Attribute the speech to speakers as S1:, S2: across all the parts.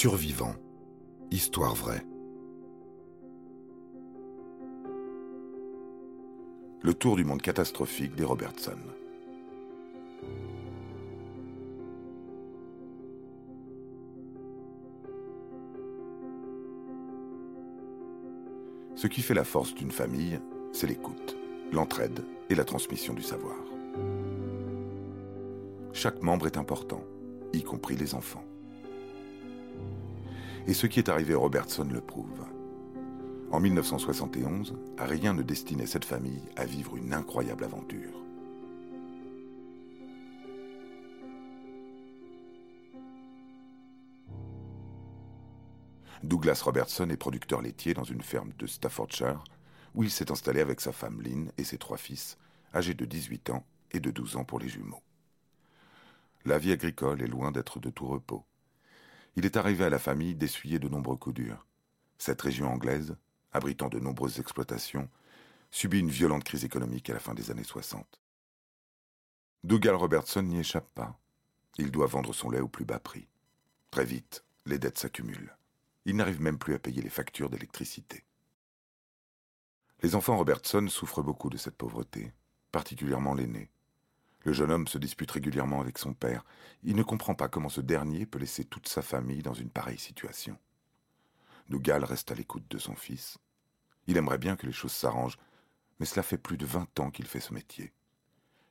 S1: Survivants. Histoire vraie. Le tour du monde catastrophique des Robertson. Ce qui fait la force d'une famille, c'est l'écoute, l'entraide et la transmission du savoir. Chaque membre est important, y compris les enfants. Et ce qui est arrivé à Robertson le prouve. En 1971, rien ne destinait cette famille à vivre une incroyable aventure. Douglas Robertson est producteur laitier dans une ferme de Staffordshire, où il s'est installé avec sa femme Lynn et ses trois fils, âgés de 18 ans et de 12 ans pour les jumeaux. La vie agricole est loin d'être de tout repos. Il est arrivé à la famille d'essuyer de nombreux coups durs. Cette région anglaise, abritant de nombreuses exploitations, subit une violente crise économique à la fin des années 60. Dougal Robertson n'y échappe pas. Il doit vendre son lait au plus bas prix. Très vite, les dettes s'accumulent. Il n'arrive même plus à payer les factures d'électricité. Les enfants Robertson souffrent beaucoup de cette pauvreté, particulièrement l'aîné. Le jeune homme se dispute régulièrement avec son père. Il ne comprend pas comment ce dernier peut laisser toute sa famille dans une pareille situation. Dougal reste à l'écoute de son fils. Il aimerait bien que les choses s'arrangent, mais cela fait plus de vingt ans qu'il fait ce métier.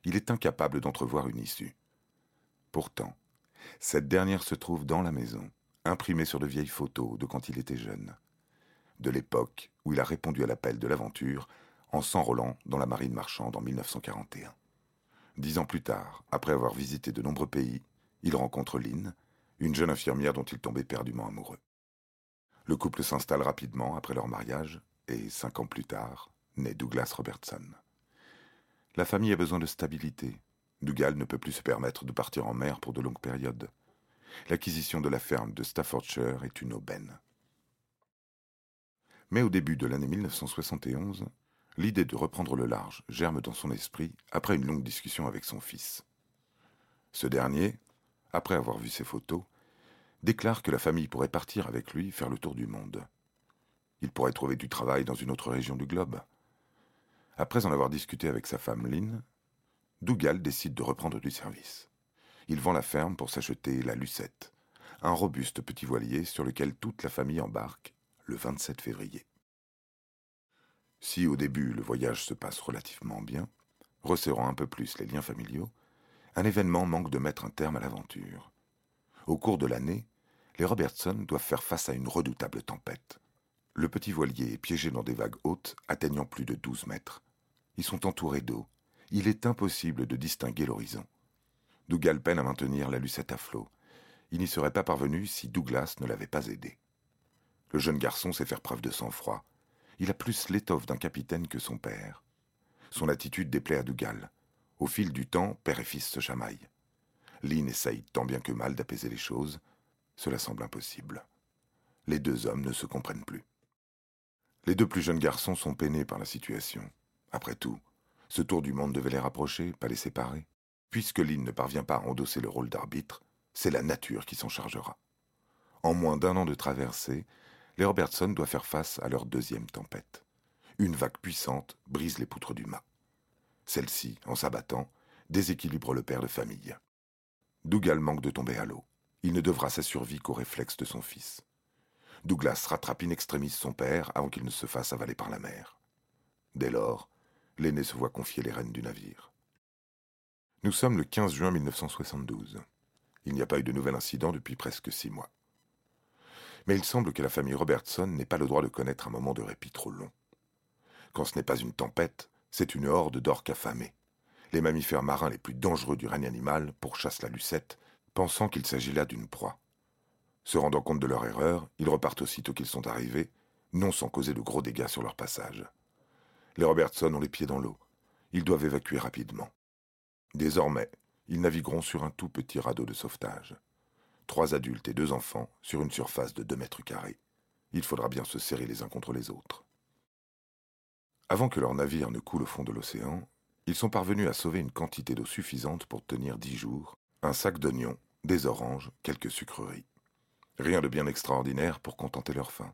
S1: Il est incapable d'entrevoir une issue. Pourtant, cette dernière se trouve dans la maison, imprimée sur de vieilles photos de quand il était jeune, de l'époque où il a répondu à l'appel de l'aventure en s'enrôlant dans la marine marchande en 1941. Dix ans plus tard, après avoir visité de nombreux pays, il rencontre Lynn, une jeune infirmière dont il tombait perdument amoureux. Le couple s'installe rapidement après leur mariage, et cinq ans plus tard, naît Douglas Robertson. La famille a besoin de stabilité. Dougal ne peut plus se permettre de partir en mer pour de longues périodes. L'acquisition de la ferme de Staffordshire est une aubaine. Mais au début de l'année 1971, l'idée de reprendre le large germe dans son esprit après une longue discussion avec son fils. Ce dernier, après avoir vu ses photos, déclare que la famille pourrait partir avec lui faire le tour du monde. Il pourrait trouver du travail dans une autre région du globe. Après en avoir discuté avec sa femme Lynn, Dougal décide de reprendre du service. Il vend la ferme pour s'acheter la Lucette, un robuste petit voilier sur lequel toute la famille embarque le 27 février. Si au début le voyage se passe relativement bien, resserrant un peu plus les liens familiaux, un événement manque de mettre un terme à l'aventure. Au cours de l'année, les Robertson doivent faire face à une redoutable tempête. Le petit voilier est piégé dans des vagues hautes atteignant plus de 12 mètres. Ils sont entourés d'eau. Il est impossible de distinguer l'horizon. Dougal peine à maintenir la lucette à flot. Il n'y serait pas parvenu si Douglas ne l'avait pas aidé. Le jeune garçon sait faire preuve de sang-froid il a plus l'étoffe d'un capitaine que son père. Son attitude déplaît à Dougal. Au fil du temps, père et fils se chamaillent. Lynn essaye tant bien que mal d'apaiser les choses. Cela semble impossible. Les deux hommes ne se comprennent plus. Les deux plus jeunes garçons sont peinés par la situation. Après tout, ce tour du monde devait les rapprocher, pas les séparer. Puisque Lynn ne parvient pas à endosser le rôle d'arbitre, c'est la nature qui s'en chargera. En moins d'un an de traversée, les Robertson doivent faire face à leur deuxième tempête. Une vague puissante brise les poutres du mât. Celle-ci, en s'abattant, déséquilibre le père de famille. Dougal manque de tomber à l'eau. Il ne devra sa survie qu'au réflexe de son fils. Douglas rattrape in extremis son père avant qu'il ne se fasse avaler par la mer. Dès lors, l'aîné se voit confier les rênes du navire. Nous sommes le 15 juin 1972. Il n'y a pas eu de nouvel incident depuis presque six mois mais il semble que la famille Robertson n'ait pas le droit de connaître un moment de répit trop long. Quand ce n'est pas une tempête, c'est une horde d'orques affamés. Les mammifères marins les plus dangereux du règne animal pourchassent la lucette, pensant qu'il s'agit là d'une proie. Se rendant compte de leur erreur, ils repartent aussitôt qu'ils sont arrivés, non sans causer de gros dégâts sur leur passage. Les Robertson ont les pieds dans l'eau. Ils doivent évacuer rapidement. Désormais, ils navigueront sur un tout petit radeau de sauvetage trois adultes et deux enfants sur une surface de deux mètres carrés. Il faudra bien se serrer les uns contre les autres. Avant que leur navire ne coule au fond de l'océan, ils sont parvenus à sauver une quantité d'eau suffisante pour tenir dix jours, un sac d'oignons, des oranges, quelques sucreries. Rien de bien extraordinaire pour contenter leur faim.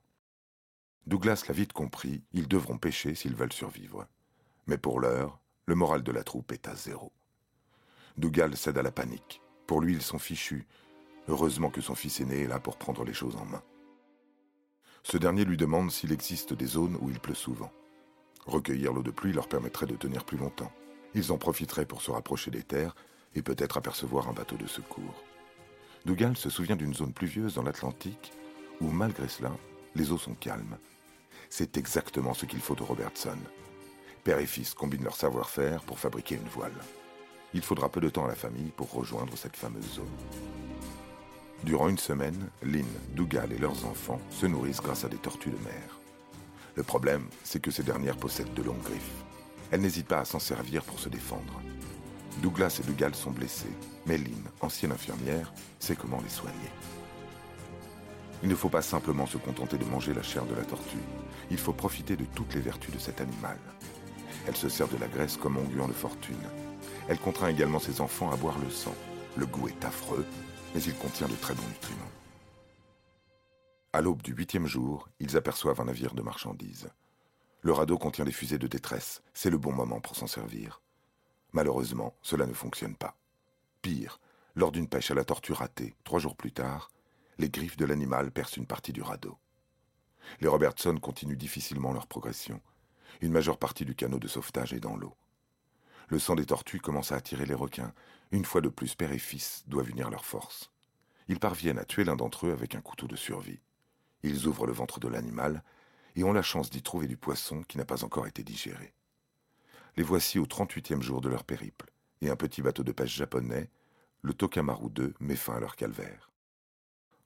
S1: Douglas l'a vite compris, ils devront pêcher s'ils veulent survivre. Mais pour l'heure, le moral de la troupe est à zéro. Dougal cède à la panique. Pour lui, ils sont fichus. Heureusement que son fils aîné est là pour prendre les choses en main. Ce dernier lui demande s'il existe des zones où il pleut souvent. Recueillir l'eau de pluie leur permettrait de tenir plus longtemps. Ils en profiteraient pour se rapprocher des terres et peut-être apercevoir un bateau de secours. Dougal se souvient d'une zone pluvieuse dans l'Atlantique où, malgré cela, les eaux sont calmes. C'est exactement ce qu'il faut de Robertson. Père et fils combinent leur savoir-faire pour fabriquer une voile. Il faudra peu de temps à la famille pour rejoindre cette fameuse zone. Durant une semaine, Lynn, Dougal et leurs enfants se nourrissent grâce à des tortues de mer. Le problème, c'est que ces dernières possèdent de longues griffes. Elles n'hésitent pas à s'en servir pour se défendre. Douglas et Dougal sont blessés, mais Lynn, ancienne infirmière, sait comment les soigner. Il ne faut pas simplement se contenter de manger la chair de la tortue. Il faut profiter de toutes les vertus de cet animal. Elle se sert de la graisse comme onguent de fortune. Elle contraint également ses enfants à boire le sang. Le goût est affreux, mais il contient de très bons nutriments. À l'aube du huitième jour, ils aperçoivent un navire de marchandises. Le radeau contient des fusées de détresse. C'est le bon moment pour s'en servir. Malheureusement, cela ne fonctionne pas. Pire, lors d'une pêche à la tortue ratée, trois jours plus tard, les griffes de l'animal percent une partie du radeau. Les Robertson continuent difficilement leur progression. Une majeure partie du canot de sauvetage est dans l'eau. Le sang des tortues commence à attirer les requins. Une fois de plus, père et fils doivent unir leurs forces. Ils parviennent à tuer l'un d'entre eux avec un couteau de survie. Ils ouvrent le ventre de l'animal et ont la chance d'y trouver du poisson qui n'a pas encore été digéré. Les voici au 38e jour de leur périple, et un petit bateau de pêche japonais, le Tokamaru II, met fin à leur calvaire.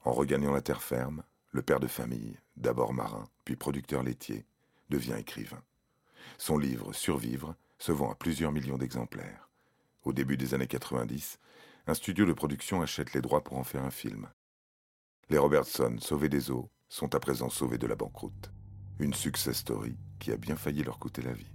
S1: En regagnant la terre ferme, le père de famille, d'abord marin, puis producteur laitier, devient écrivain. Son livre Survivre se vend à plusieurs millions d'exemplaires. Au début des années 90, un studio de production achète les droits pour en faire un film. Les Robertson, sauvés des eaux, sont à présent sauvés de la banqueroute. Une success story qui a bien failli leur coûter la vie.